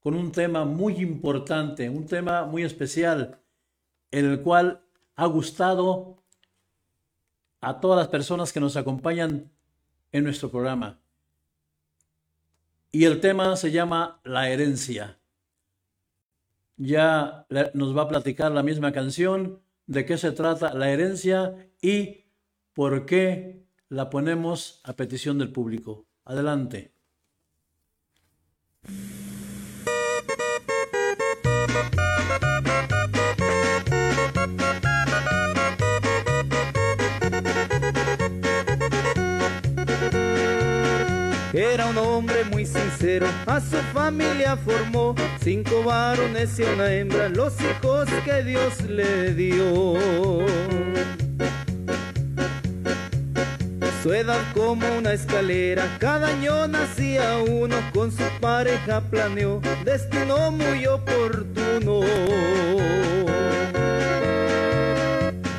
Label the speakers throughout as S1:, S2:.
S1: con un tema muy importante, un tema muy especial, en el cual ha gustado a todas las personas que nos acompañan en nuestro programa. Y el tema se llama La herencia. Ya nos va a platicar la misma canción de qué se trata la herencia y por qué la ponemos a petición del público. Adelante.
S2: Era un hombre muy sincero, a su familia formó cinco varones y una hembra, los hijos que Dios le dio. Su edad como una escalera, cada año nacía uno, con su pareja planeó destino muy oportuno.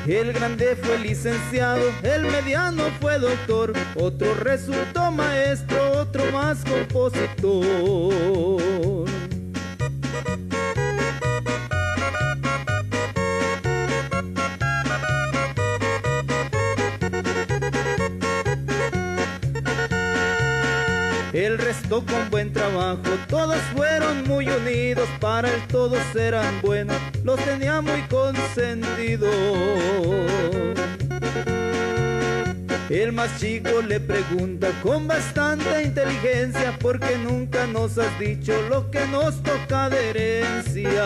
S2: El grande fue licenciado, el mediano fue doctor, otro resultó maestro, otro más compositor. Con buen trabajo, todos fueron muy unidos, para el todos eran buenos, los tenía muy consentidos. El más chico le pregunta con bastante inteligencia, porque nunca nos has dicho lo que nos toca de herencia.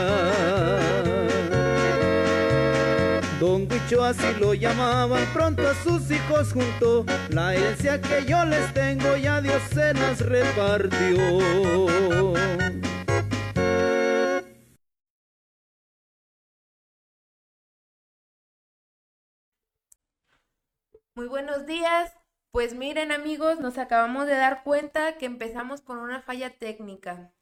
S2: Don Guicho así lo llamaban, pronto a sus hijos juntó, la herencia que yo les tengo ya Dios se las repartió.
S3: Muy buenos días. Pues miren amigos, nos acabamos de dar cuenta que empezamos con una falla técnica.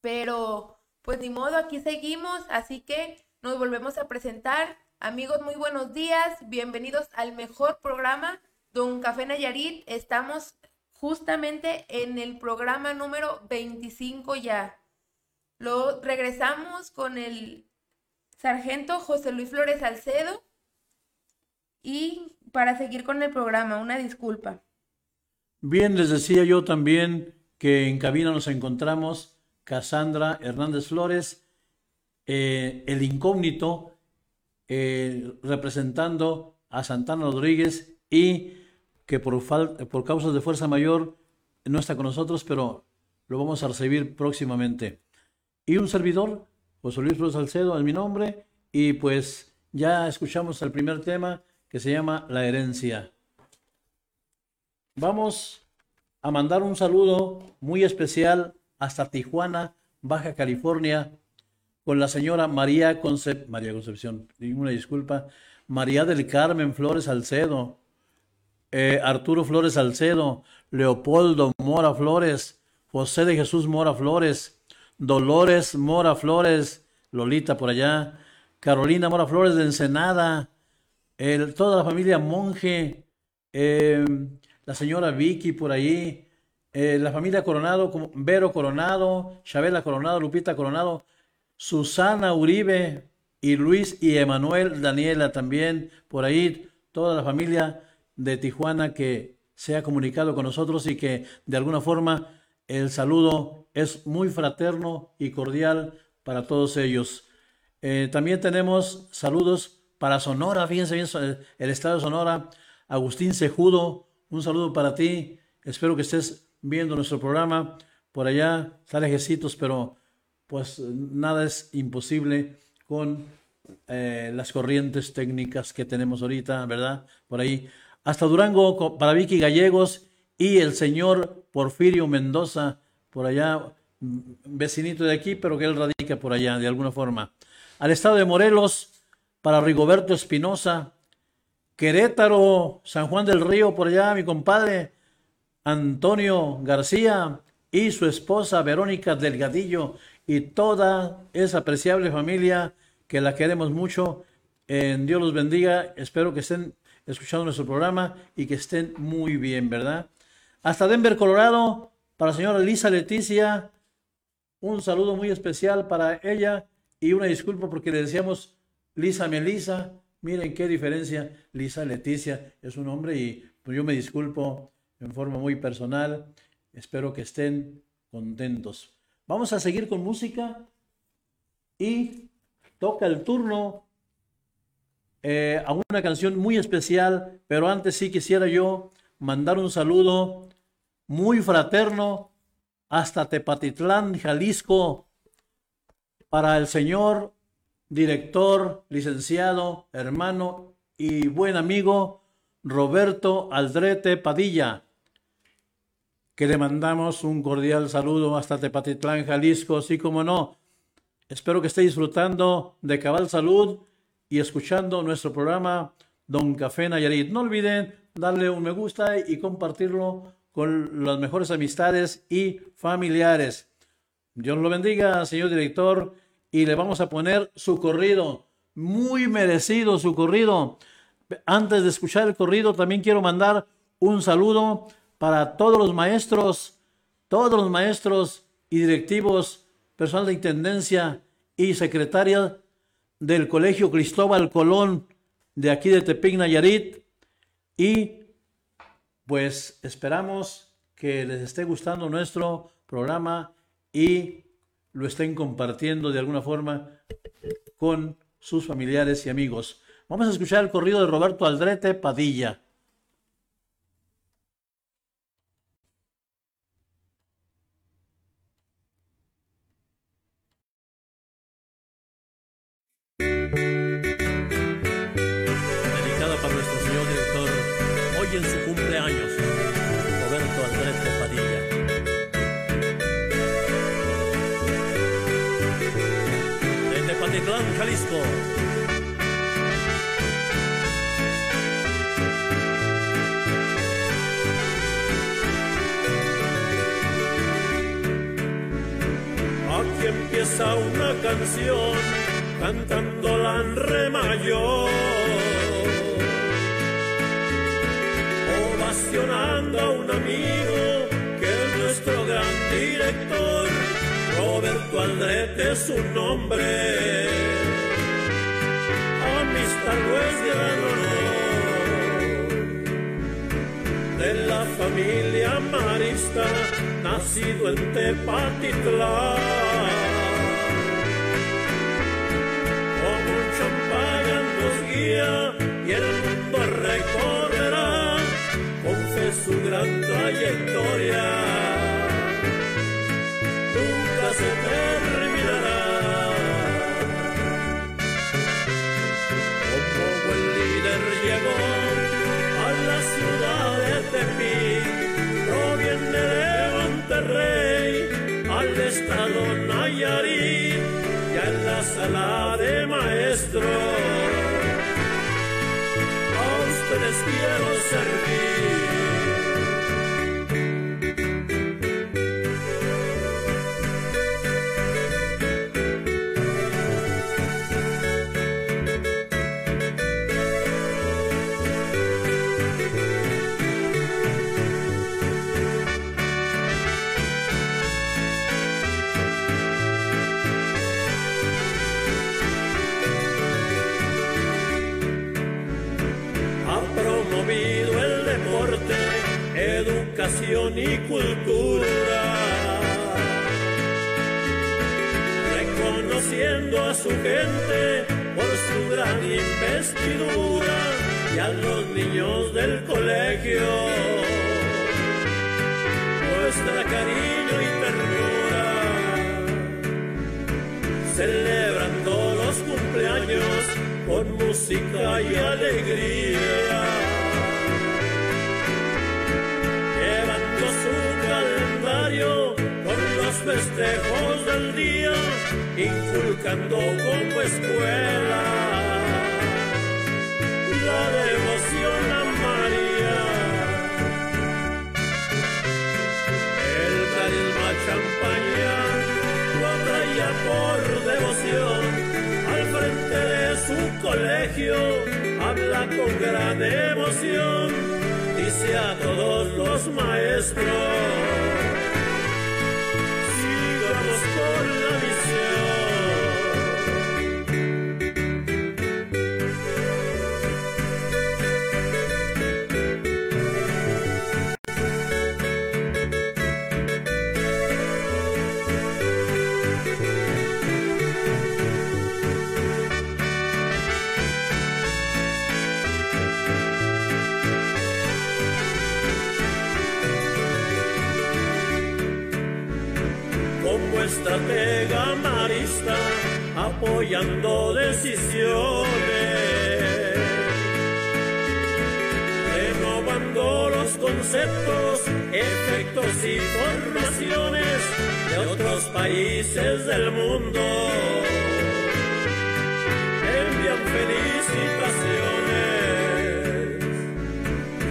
S3: Pero pues ni modo, aquí seguimos, así que nos volvemos a presentar. Amigos, muy buenos días. Bienvenidos al mejor programa, Don Café Nayarit. Estamos justamente en el programa número 25 ya. Lo regresamos con el sargento José Luis Flores Salcedo. Y para seguir con el programa, una disculpa.
S1: Bien, les decía yo también que en cabina nos encontramos Cassandra Hernández Flores, eh, el incógnito, eh, representando a Santana Rodríguez y que por, por causas de fuerza mayor no está con nosotros, pero lo vamos a recibir próximamente. Y un servidor, José Luis Flores Salcedo, es mi nombre, y pues ya escuchamos el primer tema que se llama La herencia. Vamos a mandar un saludo muy especial hasta Tijuana, Baja California, con la señora María, María Concepción, ninguna disculpa, María del Carmen Flores Salcedo, eh, Arturo Flores Salcedo, Leopoldo Mora Flores, José de Jesús Mora Flores, Dolores Mora Flores, Lolita por allá, Carolina Mora Flores de Ensenada, toda la familia Monje, eh, la señora Vicky por ahí, eh, la familia Coronado, Vero Coronado, Chabela Coronado, Lupita Coronado, Susana Uribe y Luis y Emanuel Daniela también, por ahí toda la familia de Tijuana que se ha comunicado con nosotros y que de alguna forma el saludo es muy fraterno y cordial para todos ellos. Eh, también tenemos saludos para Sonora, fíjense bien, el estado de Sonora, Agustín Cejudo, un saludo para ti, espero que estés viendo nuestro programa, por allá sale Jecitos, pero pues nada es imposible con eh, las corrientes técnicas que tenemos ahorita, ¿verdad? Por ahí. Hasta Durango para Vicky Gallegos y el señor Porfirio Mendoza, por allá, mm, vecinito de aquí, pero que él radica por allá, de alguna forma. Al estado de Morelos, para Rigoberto Espinosa, Querétaro, San Juan del Río, por allá, mi compadre Antonio García y su esposa Verónica Delgadillo y toda esa apreciable familia que la queremos mucho. En Dios los bendiga. Espero que estén escuchando nuestro programa y que estén muy bien, ¿verdad? Hasta Denver, Colorado, para la señora Lisa Leticia, un saludo muy especial para ella y una disculpa porque le decíamos Lisa Melisa. Miren qué diferencia. Lisa Leticia es un hombre y pues yo me disculpo en forma muy personal. Espero que estén contentos. Vamos a seguir con música y toca el turno eh, a una canción muy especial, pero antes sí quisiera yo mandar un saludo muy fraterno hasta Tepatitlán, Jalisco, para el señor director, licenciado, hermano y buen amigo Roberto Aldrete Padilla, que le mandamos un cordial saludo hasta Tepatitlán, Jalisco, así como no. Espero que esté disfrutando de Cabal Salud y escuchando nuestro programa Don Café Nayarit. No olviden darle un me gusta y compartirlo con las mejores amistades y familiares. Dios lo bendiga, señor director, y le vamos a poner su corrido. Muy merecido su corrido. Antes de escuchar el corrido, también quiero mandar un saludo para todos los maestros, todos los maestros y directivos, personal de intendencia y secretaria del Colegio Cristóbal Colón de aquí de Tepic Nayarit y pues esperamos que les esté gustando nuestro programa y lo estén compartiendo de alguna forma con sus familiares y amigos. Vamos a escuchar el corrido de Roberto Aldrete Padilla.
S4: Emoción, dice a todos los maestros. Apoyando decisiones, renovando los conceptos, efectos y formaciones de otros países del mundo. Envían felicitaciones.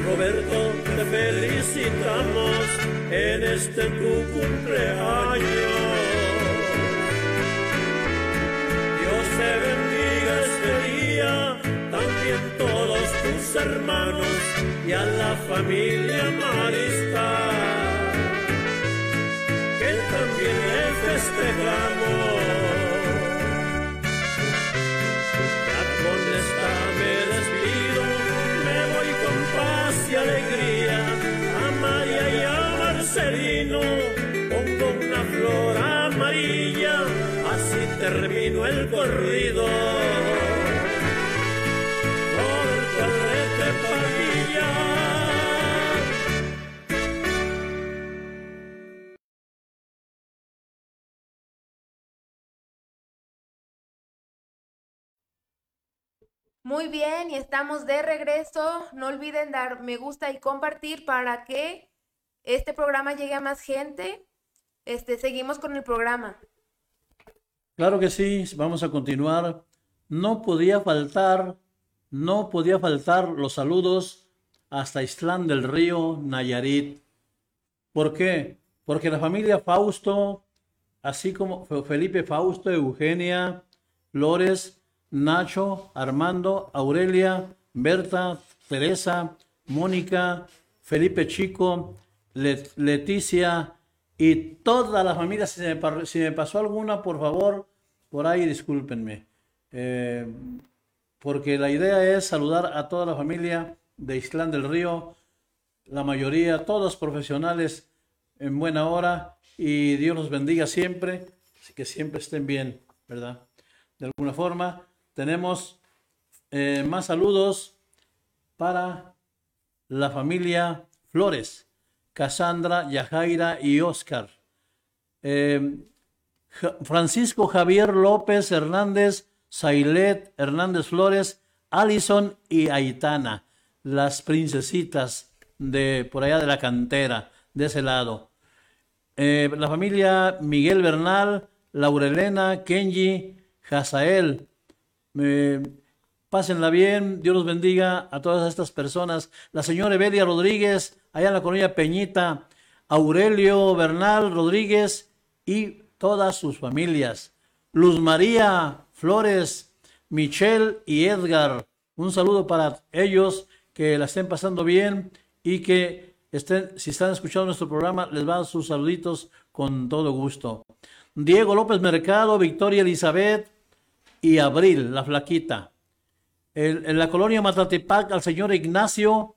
S4: Roberto, te felicitamos en este tu cumpleaños. Te bendiga este día, también todos tus hermanos y a la familia Marista, que también le festejamos. Ya con esta me despido, me voy con paz y alegría. A María y a Marcelino, pongo una flor amarilla, así termino el corrido.
S3: Muy bien, y estamos de regreso. No olviden dar me gusta y compartir para que este programa llegue a más gente. Este, seguimos con el programa.
S1: Claro que sí, vamos a continuar. No podía faltar, no podía faltar los saludos hasta Islán del Río, Nayarit. ¿Por qué? Porque la familia Fausto, así como Fe- Felipe Fausto, Eugenia, Flores, Nacho, Armando, Aurelia, Berta, Teresa, Mónica, Felipe Chico, Le- Leticia y toda la familia. Si me, si me pasó alguna, por favor, por ahí discúlpenme. Eh, porque la idea es saludar a toda la familia de Islán del Río, la mayoría, todos profesionales en buena hora y Dios los bendiga siempre, así que siempre estén bien, ¿verdad? De alguna forma, tenemos eh, más saludos para la familia Flores, Cassandra, Yajaira y Oscar. Ja- Francisco Javier López Hernández, Sailet Hernández Flores, Alison y Aitana, las princesitas de por allá de la cantera, de ese lado. Eh, la familia Miguel Bernal, Laurelena, Kenji, Hazael. Eh, pásenla bien, Dios los bendiga a todas estas personas. La señora Evelia Rodríguez, allá en la colonia Peñita, Aurelio Bernal Rodríguez y todas sus familias. Luz María Flores, Michelle y Edgar. Un saludo para ellos, que la estén pasando bien y que estén, si están escuchando nuestro programa, les van sus saluditos con todo gusto. Diego López Mercado, Victoria Elizabeth y Abril, la flaquita. El- en la colonia Matatipac al señor Ignacio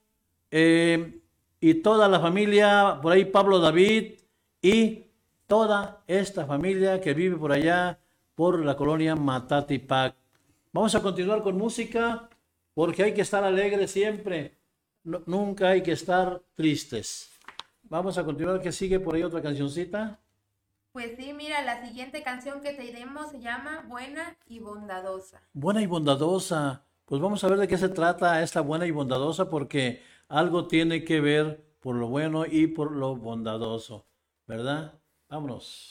S1: eh, y toda la familia, por ahí Pablo David y toda esta familia que vive por allá, por la colonia Matatipac. Vamos a continuar con música porque hay que estar alegres siempre. No- nunca hay que estar tristes. Vamos a continuar, que sigue por ahí otra cancioncita.
S3: Pues sí, mira, la siguiente canción que te iremos se llama Buena y Bondadosa.
S1: Buena y bondadosa. Pues vamos a ver de qué se trata esta buena y bondadosa porque algo tiene que ver por lo bueno y por lo bondadoso, ¿verdad? Vámonos.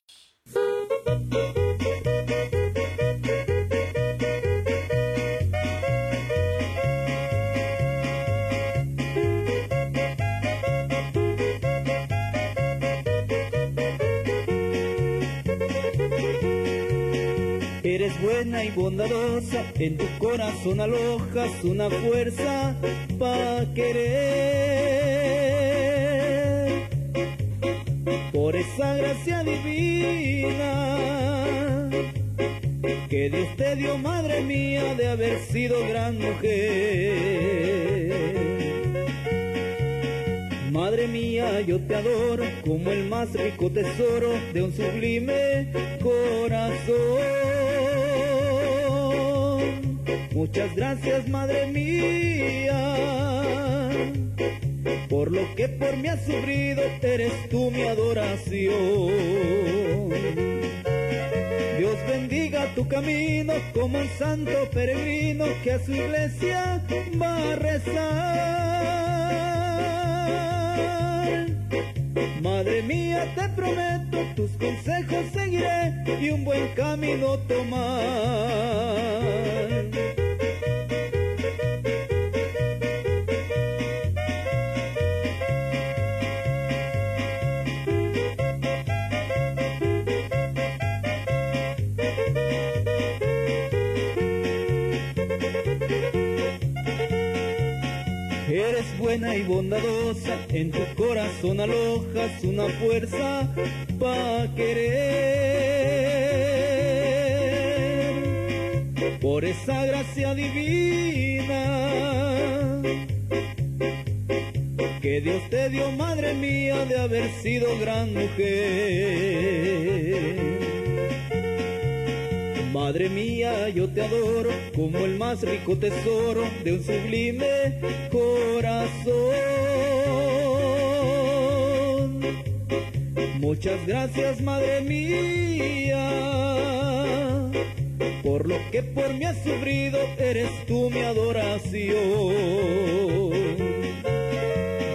S2: Y bondadosa, en tu corazón alojas una fuerza para querer. Por esa gracia divina que Dios te dio, madre mía, de haber sido gran mujer. Madre mía, yo te adoro como el más rico tesoro de un sublime corazón. Muchas gracias, madre mía, Por lo que por mí has sufrido, eres tú mi adoración. Dios bendiga tu camino como un santo peregrino que a su iglesia va a rezar. Madre mía, te prometo, tus consejos seguiré y un buen camino tomar. Buena y bondadosa, en tu corazón alojas una fuerza para querer. Por esa gracia divina que Dios te dio, madre mía, de haber sido gran mujer. Madre mía, yo te adoro como el más rico tesoro de un sublime corazón. Muchas gracias, Madre mía, por lo que por mí has sufrido, eres tú mi adoración.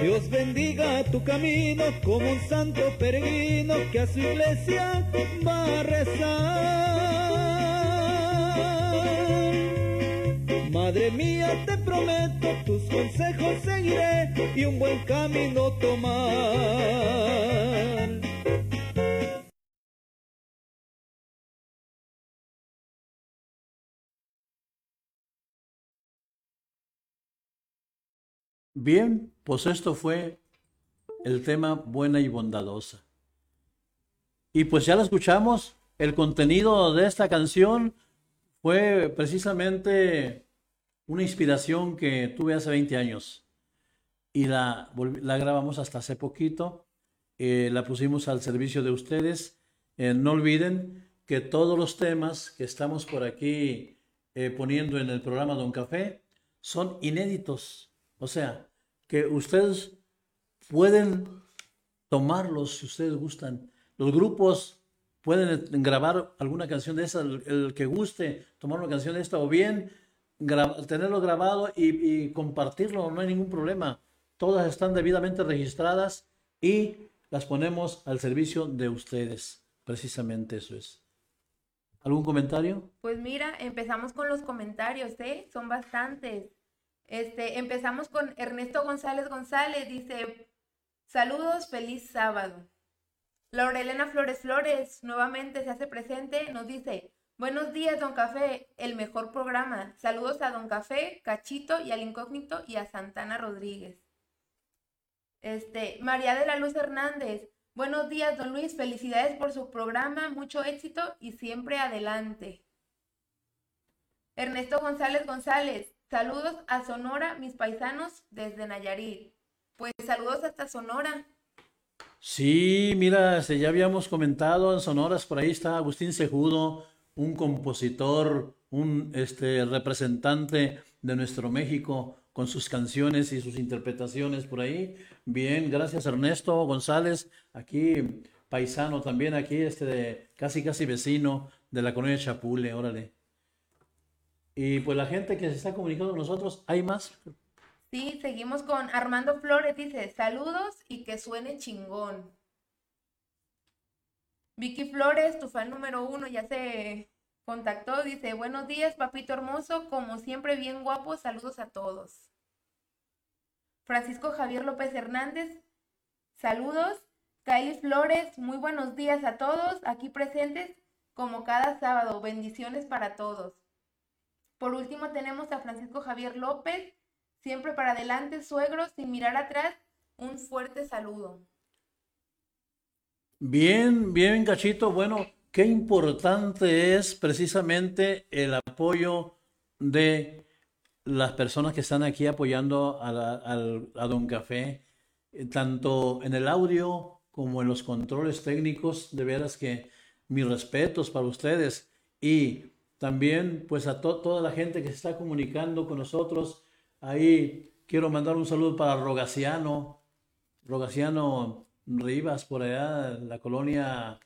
S2: Dios bendiga tu camino como un santo peregrino que a su iglesia va a rezar. Madre mía, te prometo, tus consejos seguiré y un buen camino tomar.
S1: Bien, pues esto fue el tema buena y bondadosa. Y pues ya lo escuchamos, el contenido de esta canción fue precisamente una inspiración que tuve hace 20 años y la, la grabamos hasta hace poquito, eh, la pusimos al servicio de ustedes. Eh, no olviden que todos los temas que estamos por aquí eh, poniendo en el programa Don Café son inéditos. O sea, que ustedes pueden tomarlos si ustedes gustan. Los grupos pueden grabar alguna canción de esa, el, el que guste, tomar una canción de esta, o bien tenerlo grabado y, y compartirlo, no hay ningún problema. Todas están debidamente registradas y las ponemos al servicio de ustedes. Precisamente eso es. ¿Algún comentario?
S3: Pues mira, empezamos con los comentarios, ¿eh? Son bastantes. Este, empezamos con Ernesto González González, dice, saludos, feliz sábado. Laurelena Flores Flores nuevamente se hace presente, nos dice, buenos días, Don Café, el mejor programa. Saludos a Don Café, Cachito y al Incógnito y a Santana Rodríguez. Este, María de la Luz Hernández, buenos días, Don Luis, felicidades por su programa, mucho éxito y siempre adelante. Ernesto González González, saludos a Sonora, mis paisanos desde Nayarit. Pues saludos hasta Sonora.
S1: Sí, mira, ya habíamos comentado en Sonoras, por ahí está Agustín Cejudo, un compositor, un este, representante de nuestro México con sus canciones y sus interpretaciones por ahí. Bien, gracias Ernesto González, aquí paisano también, aquí este de, casi casi vecino de la colonia Chapule, órale. Y pues la gente que se está comunicando con nosotros, ¿hay más?
S3: Sí, seguimos con Armando Flores, dice, saludos y que suene chingón. Vicky Flores, tu fan número uno, ya se contactó, dice, buenos días, papito hermoso, como siempre bien guapo, saludos a todos. Francisco Javier López Hernández, saludos. Kylie Flores, muy buenos días a todos, aquí presentes como cada sábado, bendiciones para todos. Por último tenemos a Francisco Javier López, siempre para adelante, suegro, sin mirar atrás, un fuerte saludo.
S1: Bien, bien, Cachito. Bueno, qué importante es precisamente el apoyo de las personas que están aquí apoyando a, la- a Don Café, eh, tanto en el audio como en los controles técnicos. De veras que mis respetos para ustedes y también pues a to- toda la gente que se está comunicando con nosotros. Ahí quiero mandar un saludo para Rogaciano, Rogaciano Rivas, por allá, la colonia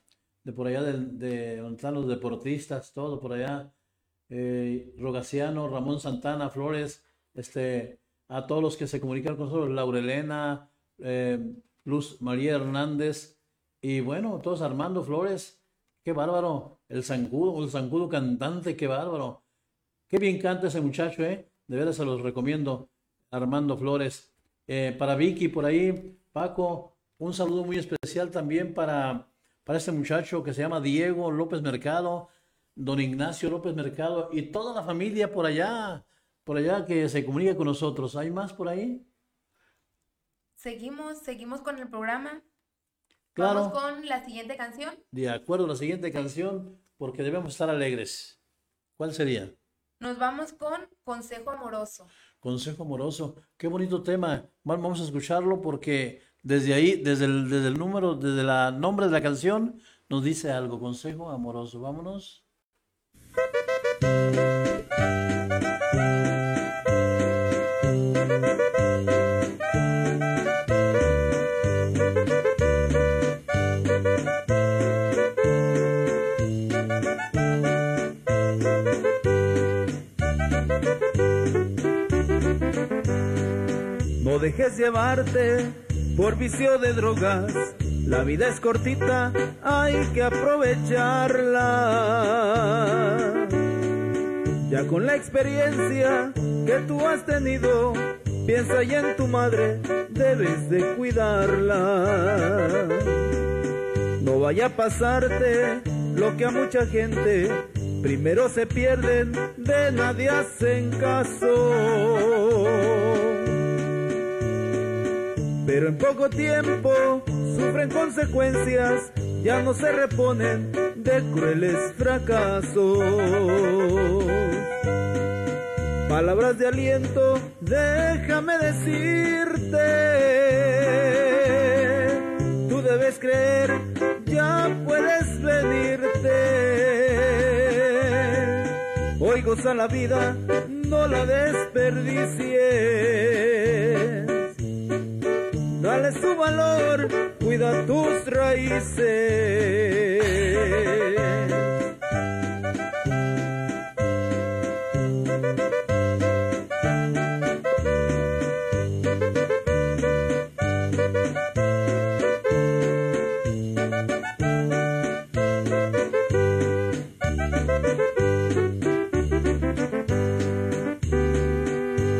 S1: de por allá de, de donde están los deportistas, todo por allá. Eh, Rogaciano, Ramón Santana, Flores, este, a todos los que se comunican con nosotros, Laurelena, eh, Luz María Hernández, y bueno, todos Armando Flores, qué bárbaro, el zancudo, el zancudo cantante, qué bárbaro. Qué bien canta ese muchacho, ¿eh? De veras se los recomiendo, Armando Flores. Eh, para Vicky, por ahí, Paco, un saludo muy especial también para, para este muchacho que se llama Diego López Mercado, don Ignacio López Mercado y toda la familia por allá, por allá que se comunica con nosotros. ¿Hay más por ahí?
S3: Seguimos, seguimos con el programa.
S1: Claro.
S3: Vamos con la siguiente canción.
S1: De acuerdo, la siguiente canción, porque debemos estar alegres. ¿Cuál sería?
S3: Nos vamos con Consejo Amoroso.
S1: Consejo amoroso. Qué bonito tema. Va- Vamos a escucharlo porque desde ahí, desde el, número, desde el nombre de la canción, nos dice algo. Consejo amoroso. Vámonos.
S2: No dejes llevarte por vicio de drogas. La vida es cortita, hay que aprovecharla. Ya con la experiencia que tú has tenido, piensa ya en tu madre, debes de cuidarla. No vaya a pasarte lo que a mucha gente primero se pierden, de nadie hacen caso. Pero en poco tiempo sufren consecuencias, ya no se reponen de crueles fracasos. Palabras de aliento, déjame decirte, tú debes creer, ya puedes venirte. Hoy goza la vida, no la desperdicies. Su valor, cuida tus raíces.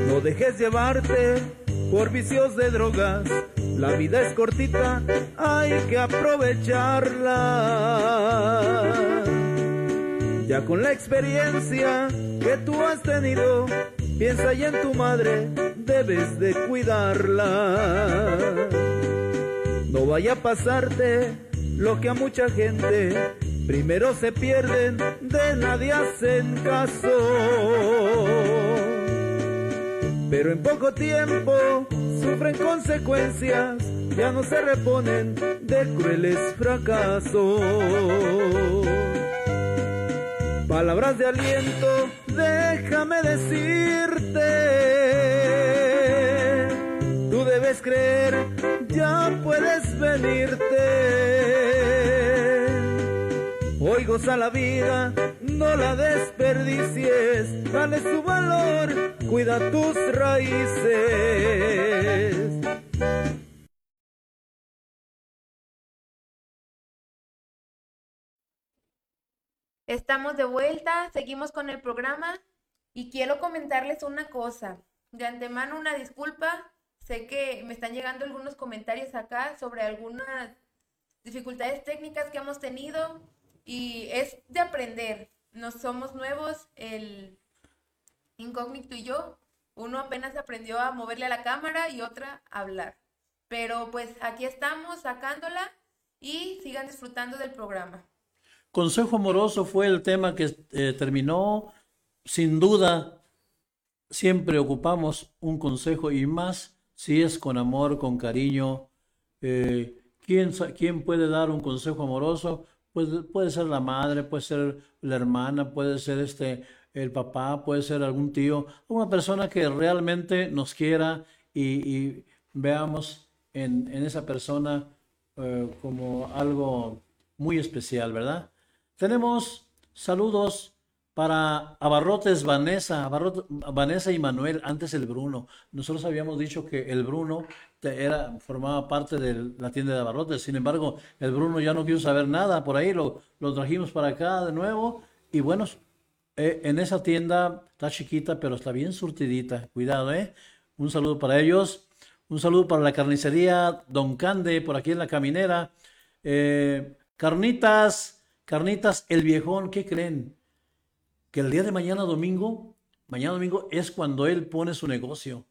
S2: No dejes llevarte por vicios de drogas. La vida es cortita, hay que aprovecharla. Ya con la experiencia que tú has tenido, piensa ya en tu madre, debes de cuidarla. No vaya a pasarte lo que a mucha gente primero se pierden, de nadie hacen caso. Pero en poco tiempo sufren consecuencias, ya no se reponen de crueles fracasos. Palabras de aliento, déjame decirte, tú debes creer, ya puedes venirte. Hoy goza la vida, no la desperdicies, dale su valor, cuida tus raíces.
S3: Estamos de vuelta, seguimos con el programa y quiero comentarles una cosa. De antemano una disculpa, sé que me están llegando algunos comentarios acá sobre algunas dificultades técnicas que hemos tenido y es de aprender. No somos nuevos, el incógnito y yo. Uno apenas aprendió a moverle a la cámara y otra a hablar. Pero pues aquí estamos sacándola y sigan disfrutando del programa.
S1: Consejo amoroso fue el tema que eh, terminó. Sin duda, siempre ocupamos un consejo y más si es con amor, con cariño. Eh, ¿quién, quién puede dar un consejo amoroso? Pues puede ser la madre, puede ser la hermana, puede ser este el papá, puede ser algún tío, una persona que realmente nos quiera y, veamos en, en esa persona eh, como algo muy especial, ¿verdad? Tenemos saludos para Abarrotes Vanessa, Vanessa y Manuel, antes el Bruno. Nosotros habíamos dicho que el Bruno era, formaba parte de la tienda de Abarrotes, sin embargo, el Bruno ya no quiso saber nada por ahí, lo, lo trajimos para acá de nuevo y bueno, eh, en esa tienda está chiquita, pero está bien surtidita. Cuidado, ¿eh? Un saludo para ellos. Un saludo para la carnicería Don Cande, por aquí en la caminera. Eh, carnitas, carnitas, el viejón, ¿qué creen? Que el día de mañana domingo, mañana domingo es cuando él pone su negocio.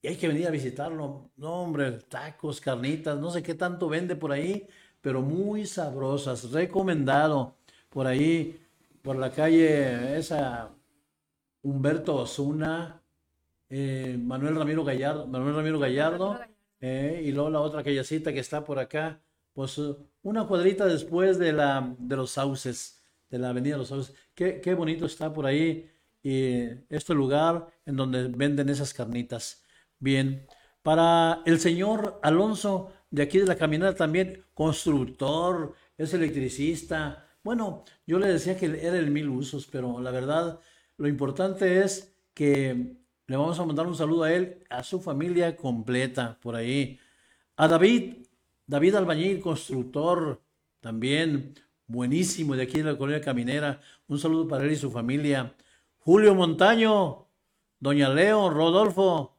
S1: Y hay que venir a visitarlo. No, hombre, tacos, carnitas, no sé qué tanto vende por ahí, pero muy sabrosas. Recomendado. Por ahí, por la calle esa Humberto Osuna, eh, Manuel Ramiro Gallardo, Manuel Ramiro Gallardo, eh, y luego la otra callecita que está por acá, pues una cuadrita después de la de los sauces, de la avenida de los sauces. Qué, qué bonito está por ahí y este lugar en donde venden esas carnitas. Bien, para el señor Alonso de aquí de la caminata también, constructor, es electricista. Bueno, yo le decía que era el mil usos, pero la verdad, lo importante es que le vamos a mandar un saludo a él, a su familia completa por ahí. A David, David Albañil, constructor, también buenísimo de aquí de la colonia caminera. Un saludo para él y su familia. Julio Montaño, Doña Leo, Rodolfo,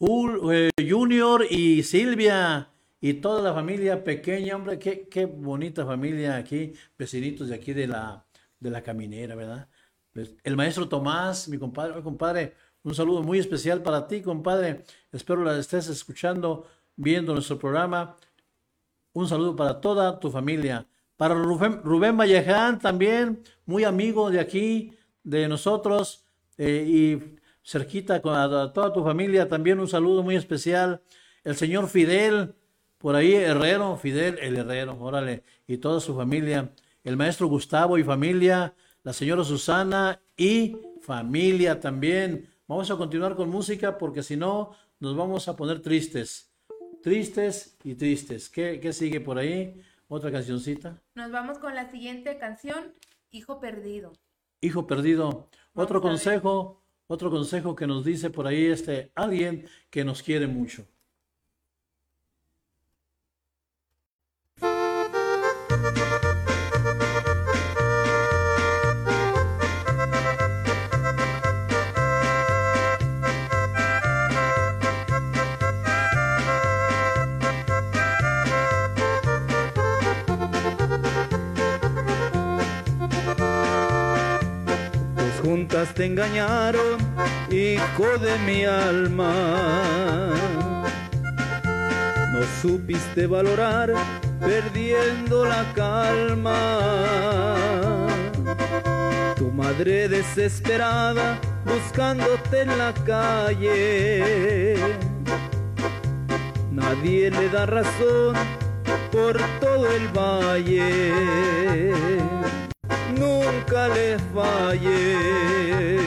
S1: Jul- eh, Junior y Silvia y toda la familia pequeña, hombre, qué, qué bonita familia aquí, vecinitos de aquí de la, de la caminera, ¿verdad? El maestro Tomás, mi compadre, compadre, un saludo muy especial para ti, compadre. Espero la estés escuchando, viendo nuestro programa. Un saludo para toda tu familia. Para Rubén, Rubén Valleján también, muy amigo de aquí, de nosotros, eh, y cerquita con toda tu familia, también un saludo muy especial. El señor Fidel, por ahí Herrero, Fidel el Herrero, órale, y toda su familia. El maestro Gustavo y familia, la señora Susana y familia también. Vamos a continuar con música porque si no nos vamos a poner tristes. Tristes y tristes. ¿Qué, qué sigue por ahí? Otra cancioncita.
S3: Nos vamos con la siguiente canción, Hijo Perdido.
S1: Hijo perdido. Otro
S3: Vamos
S1: consejo, otro consejo que nos dice por ahí este alguien que nos quiere mucho.
S2: Juntas te engañaron, hijo de mi alma. No supiste valorar, perdiendo la calma. Tu madre desesperada, buscándote en la calle. Nadie le da razón por todo el valle nunca le falle.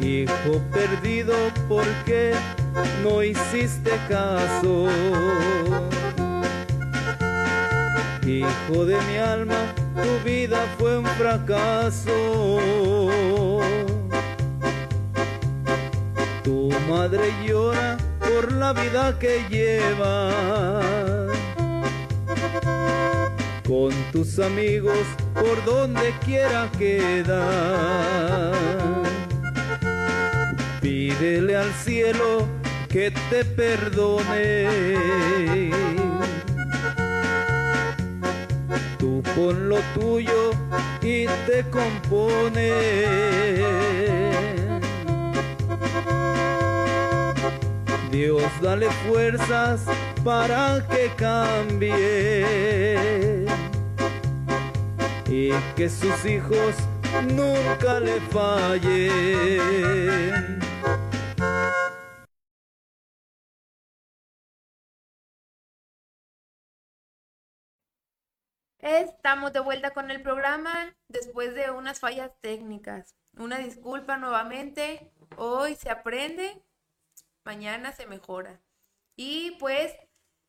S2: Hijo perdido, ¿por qué no hiciste caso? Hijo de mi alma, tu vida fue un fracaso. Tu madre llora por la vida que lleva. Con tus amigos por donde quiera quedar. Pídele al cielo que te perdone. Tú pon lo tuyo y te compone. Dios dale fuerzas para que cambie y que sus hijos nunca le fallen.
S3: Estamos de vuelta con el programa después de unas fallas técnicas. Una disculpa nuevamente. Hoy se aprende, mañana se mejora. Y pues,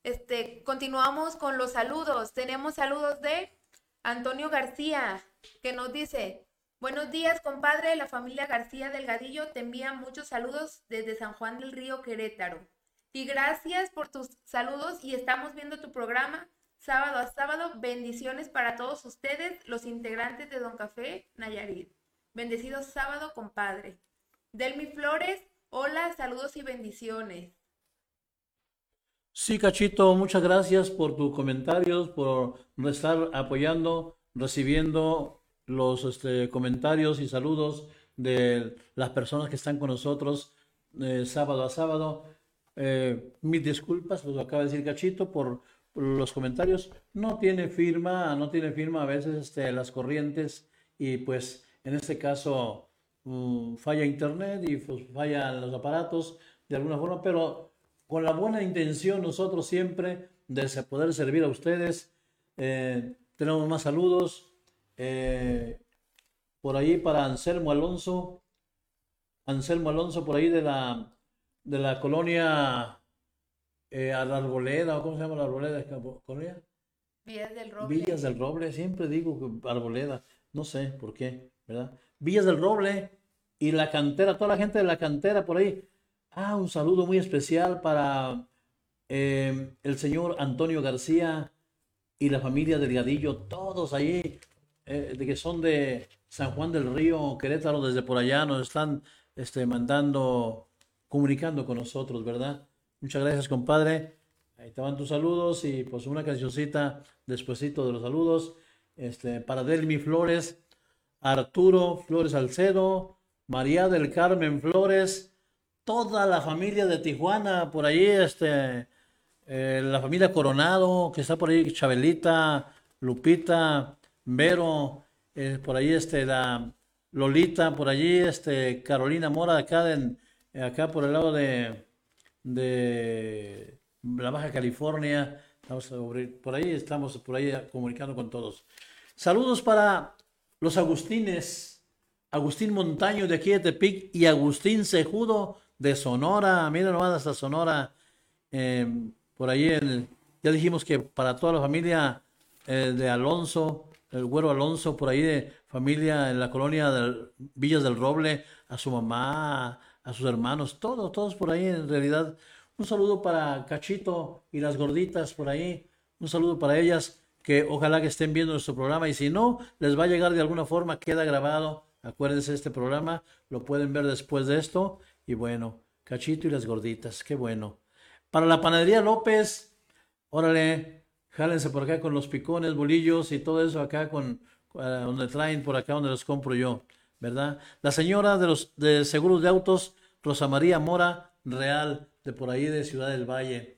S3: este, continuamos con los saludos. Tenemos saludos de Antonio García, que nos dice, buenos días, compadre. La familia García Delgadillo te envía muchos saludos desde San Juan del Río, Querétaro. Y gracias por tus saludos y estamos viendo tu programa sábado a sábado. Bendiciones para todos ustedes, los integrantes de Don Café Nayarit. Bendecido sábado, compadre. Delmi Flores, hola, saludos y bendiciones.
S1: Sí, Cachito, muchas gracias por tus comentarios, por estar apoyando, recibiendo los este, comentarios y saludos de las personas que están con nosotros eh, sábado a sábado. Eh, mis disculpas, lo acaba de decir Cachito, por los comentarios. No tiene firma, no tiene firma a veces este, las corrientes y pues en este caso mm, falla internet y pues, fallan los aparatos de alguna forma, pero con la buena intención nosotros siempre de poder servir a ustedes. Eh, tenemos más saludos. Eh, por ahí para Anselmo Alonso. Anselmo Alonso por ahí de la, de la colonia eh, a la Arboleda, ¿cómo se llama la Arboleda? ¿Colonia?
S3: Villas del Roble.
S1: Villas del Roble, siempre digo que Arboleda, no sé por qué. ¿verdad? Villas del Roble y la cantera, toda la gente de la cantera por ahí. Ah, un saludo muy especial para eh, el señor Antonio García y la familia Delgadillo, todos ahí, eh, de que son de San Juan del Río, Querétaro, desde por allá nos están este, mandando, comunicando con nosotros, ¿verdad? Muchas gracias, compadre. Ahí te van tus saludos y pues una cancioncita despuesito de los saludos. Este, para Delmi Flores, Arturo Flores Salcedo, María del Carmen Flores, toda la familia de Tijuana, por ahí, este, eh, la familia Coronado, que está por ahí, Chabelita, Lupita, Vero, eh, por ahí, este, la Lolita, por allí, este, Carolina Mora, acá, en, acá por el lado de, de la Baja California, por ahí estamos, por ahí comunicando con todos. Saludos para los Agustines, Agustín Montaño de aquí de Tepic y Agustín Cejudo de Sonora. Miren nomás hasta Sonora. Em, por ahí ya dijimos que para toda la familia eh, de Alonso, el güero Alonso, por ahí de familia en la colonia de Villas del Roble, a su mamá, a sus hermanos, todos, todos por ahí en realidad. Un saludo para Cachito y las gorditas por ahí. Un saludo para ellas que ojalá que estén viendo nuestro programa y si no, les va a llegar de alguna forma, queda grabado. Acuérdense, este programa lo pueden ver después de esto. Y bueno, cachito y las gorditas, qué bueno. Para la panadería López, órale, jálense por acá con los picones, bolillos y todo eso acá con eh, donde traen por acá donde los compro yo, ¿verdad? La señora de los de seguros de autos, Rosa María Mora Real, de por ahí de Ciudad del Valle.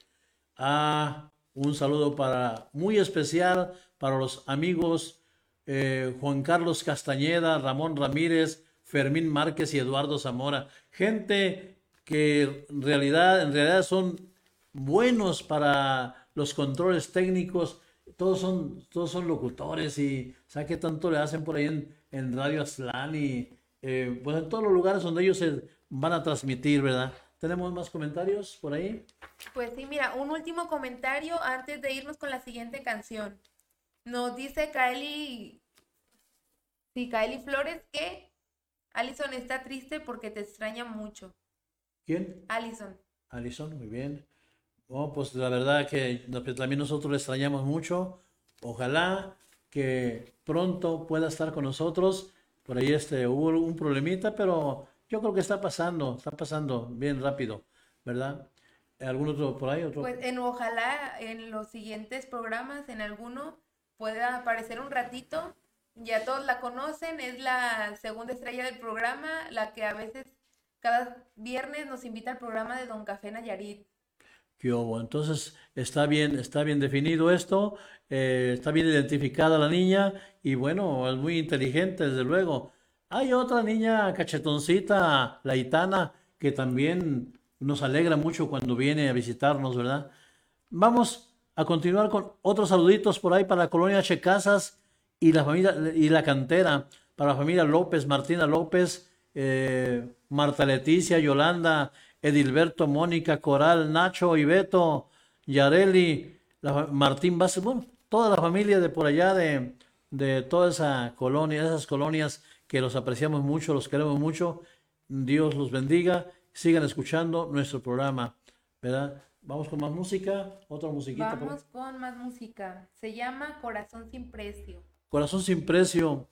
S1: Ah, un saludo para muy especial para los amigos eh, Juan Carlos Castañeda, Ramón Ramírez, Fermín Márquez y Eduardo Zamora. Gente que en realidad, en realidad son buenos para los controles técnicos. Todos son, todos son locutores y ¿sabe qué tanto le hacen por ahí en, Radio Aslan y eh, pues en todos los lugares donde ellos se van a transmitir, ¿verdad? ¿Tenemos más comentarios por ahí?
S3: Pues sí, mira, un último comentario antes de irnos con la siguiente canción. Nos dice Kaeli, sí, Kaeli Flores que Alison está triste porque te extraña mucho.
S1: ¿Quién?
S3: Alison.
S1: Alison, muy bien. Oh, pues la verdad que también nosotros le extrañamos mucho. Ojalá que pronto pueda estar con nosotros. Por ahí este, hubo un problemita, pero yo creo que está pasando, está pasando bien rápido, ¿verdad? ¿Algún otro por ahí? Otro?
S3: Pues en ojalá en los siguientes programas, en alguno, pueda aparecer un ratito. Ya todos la conocen, es la segunda estrella del programa, la que a veces cada viernes nos invita al programa de Don Café Nayarit.
S1: ¿Qué Entonces está bien, está bien definido esto, eh, está bien identificada la niña y bueno, es muy inteligente desde luego Hay otra niña cachetoncita, la Itana, que también nos alegra mucho cuando viene a visitarnos, ¿verdad? Vamos a continuar con otros saluditos por ahí para la colonia Checasas y la familia y la cantera, para la familia López, Martina López, eh, Marta Leticia, Yolanda, Edilberto, Mónica, Coral, Nacho, Beto, Yareli, la, Martín Vázquez, bueno, toda la familia de por allá de, de toda esa colonia, esas colonias que los apreciamos mucho, los queremos mucho. Dios los bendiga. Sigan escuchando nuestro programa, ¿verdad? Vamos con más música, otra musiquita.
S3: Vamos con más música. Se llama Corazón sin precio.
S1: Corazón sin precio.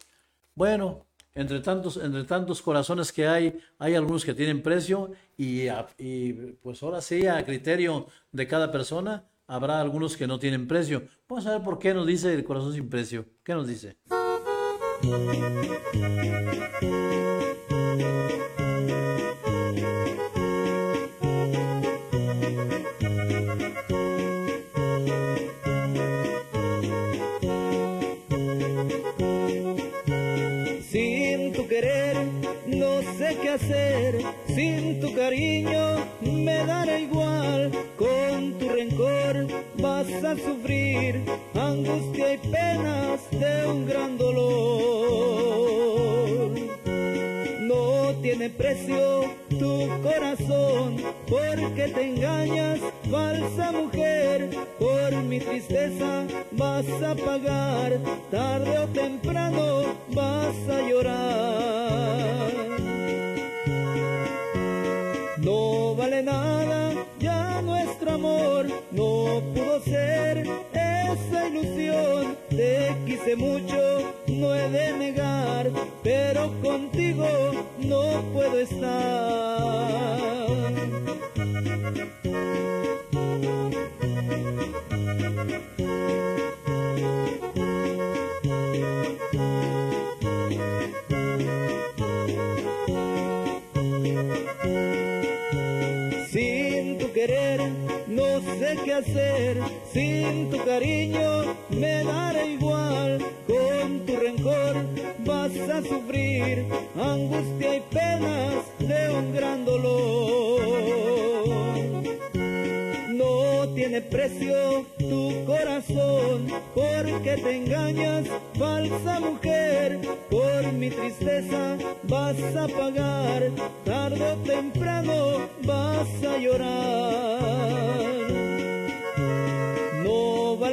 S1: Bueno, entre tantos, entre tantos corazones que hay, hay algunos que tienen precio y, y pues ahora sí, a criterio de cada persona, habrá algunos que no tienen precio. Vamos a ver por qué nos dice el corazón sin precio. ¿Qué nos dice?
S2: Cariño me dará igual, con tu rencor vas a sufrir angustia y penas de un gran dolor. No tiene precio tu corazón porque te engañas, falsa mujer. Por mi tristeza vas a pagar, tarde o temprano vas a llorar. Vale nada ya nuestro amor, no pudo ser esa ilusión. Te quise mucho, no he de negar, pero contigo no puedo estar. Sé qué hacer, sin tu cariño me dará igual, con tu rencor vas a sufrir angustia y penas de un gran dolor. No tiene precio tu corazón porque te engañas, falsa mujer. Por mi tristeza vas a pagar, tarde o temprano vas a llorar.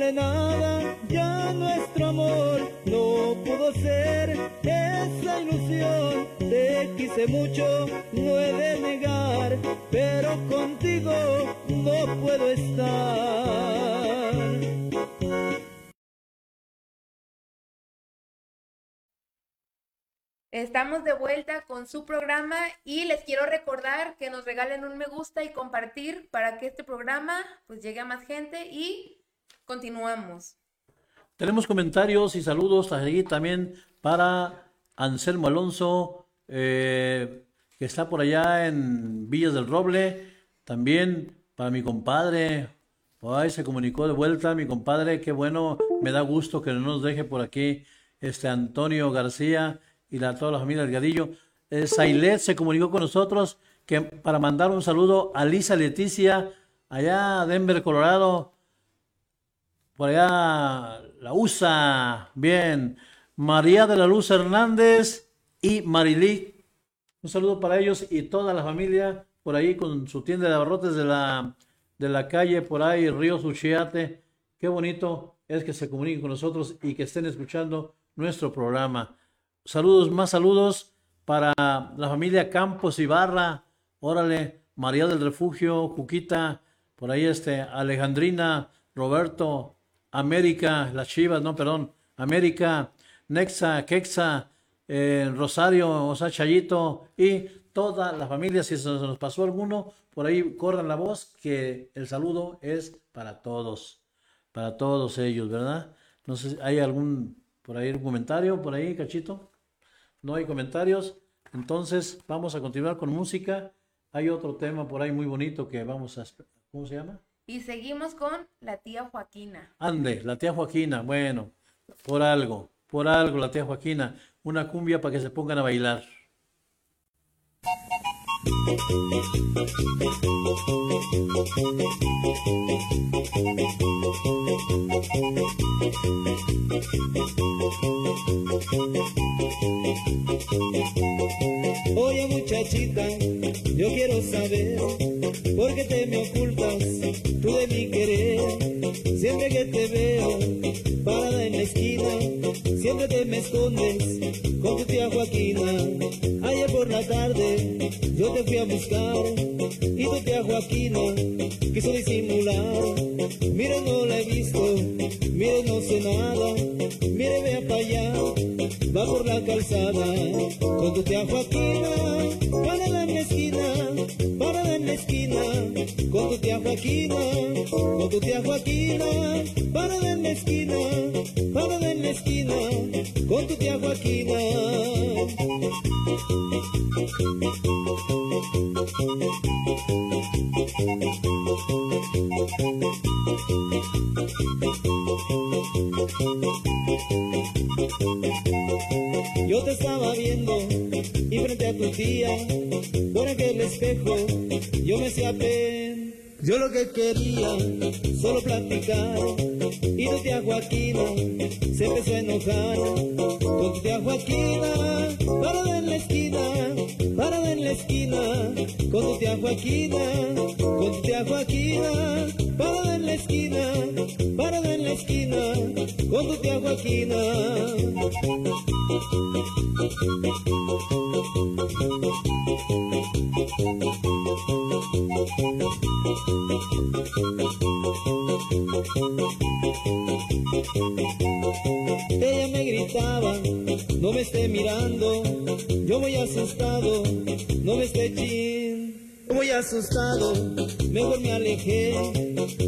S2: Vale nada ya nuestro amor, no pudo ser esa ilusión. Te quise mucho, no he de negar, pero contigo no puedo estar.
S3: Estamos de vuelta con su programa y les quiero recordar que nos regalen un me gusta y compartir para que este programa pues llegue a más gente y continuamos.
S1: Tenemos comentarios y saludos también para Anselmo Alonso, eh, que está por allá en Villas del Roble. También para mi compadre, ahí se comunicó de vuelta mi compadre. Qué bueno, me da gusto que no nos deje por aquí este Antonio García y la, toda la familia Delgadillo. Eh, se comunicó con nosotros que para mandar un saludo a Lisa Leticia, allá Denver, Colorado. Por allá la USA, bien. María de la Luz Hernández y Marilí. Un saludo para ellos y toda la familia por ahí con su tienda de abarrotes de la, de la calle, por ahí, Río Suchiate. Qué bonito es que se comuniquen con nosotros y que estén escuchando nuestro programa. Saludos, más saludos para la familia Campos Ibarra. Órale, María del Refugio, Cuquita, por ahí este, Alejandrina, Roberto, América, las Chivas, no, perdón, América, Nexa, Quexa, eh, Rosario, Osa Chayito y toda la familia. Si se nos pasó alguno, por ahí corran la voz que el saludo es para todos, para todos ellos, ¿verdad? No sé, ¿hay algún, por ahí comentario, por ahí, Cachito? No hay comentarios. Entonces vamos a continuar con música. Hay otro tema por ahí muy bonito que vamos a... ¿Cómo se llama?
S3: Y seguimos con la tía Joaquina.
S1: Ande, la tía Joaquina. Bueno, por algo. por algo, la tía Joaquina, una cumbia para que se pongan a bailar.
S2: Oye muchachita, yo quiero saber por qué te me ocultas tú de mi querer. Siempre que te veo parada en la esquina, siempre te me escondes con tu tía Joaquina. Ayer por la tarde yo te fui a buscar y tu tía Joaquina quiso disimular. Mira, no la he visto, mire, no sé nada, mire, vea para allá, va por la calzada con tu tía Joaquina, para la esquina, para la esquina, con tu tía Joaquina, con tu tía Joaquina, para la esquina, para la esquina, con tu tía Joaquina. Yo te estaba viendo y frente a tu tía, por aquel espejo, yo me hacía pen. Yo lo que quería, solo platicar, y tu tía Joaquina se empezó a enojar. Con tu tía Joaquina, parada en esquina, con tu tía Joaquina, con tu tía Joaquina, parada en la esquina, parada en la esquina, con tu tía Joaquina. Me gritaba, no me esté mirando, yo voy asustado, no me esté chin. Yo voy asustado, mejor me alejé,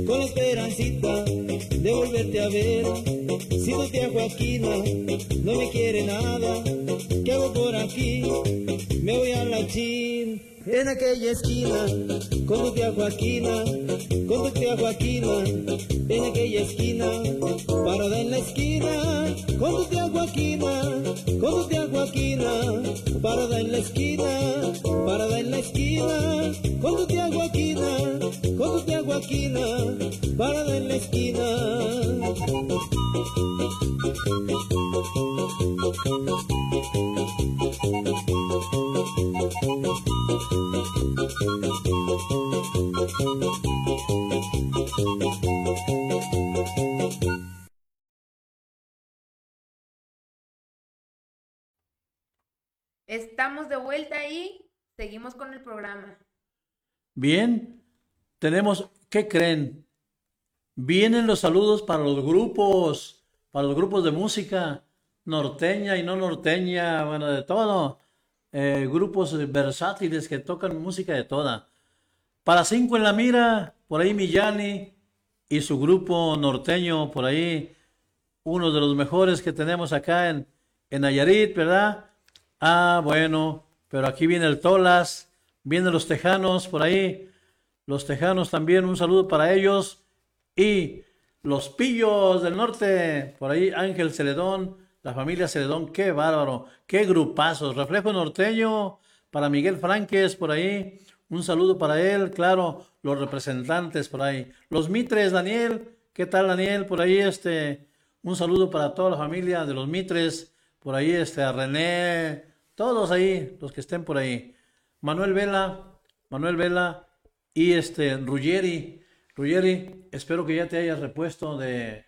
S2: con la esperancita de volverte a ver. Si tu tía Joaquina no me quiere nada, ¿qué hago por aquí? Me voy a la chin. En aquella esquina, con tu tía Joaquina, con tu tía Joaquina, en aquella esquina, parada en la esquina, con tu tía Joaquina, con tu tía Joaquina, parada en la esquina, parada en la esquina, con tu tía Joaquina, con tu tía Joaquina, parada en la esquina.
S3: Estamos de vuelta y seguimos con el programa.
S1: Bien, tenemos, ¿qué creen? Vienen los saludos para los grupos, para los grupos de música, norteña y no norteña, bueno, de todo. Eh, grupos versátiles que tocan música de toda. Para cinco en la mira, por ahí Millani y su grupo norteño, por ahí, uno de los mejores que tenemos acá en, en Nayarit, ¿verdad? Ah, bueno, pero aquí viene el Tolas, vienen los Tejanos por ahí, los Tejanos también, un saludo para ellos. Y los Pillos del Norte, por ahí Ángel Celedón, la familia Celedón, qué bárbaro, qué grupazos. Reflejo norteño para Miguel Franques por ahí, un saludo para él, claro, los representantes por ahí. Los Mitres, Daniel, ¿qué tal Daniel? Por ahí este, un saludo para toda la familia de los Mitres, por ahí este, a René, todos ahí, los que estén por ahí. Manuel Vela, Manuel Vela y este, Ruggeri. Ruggeri, espero que ya te hayas repuesto de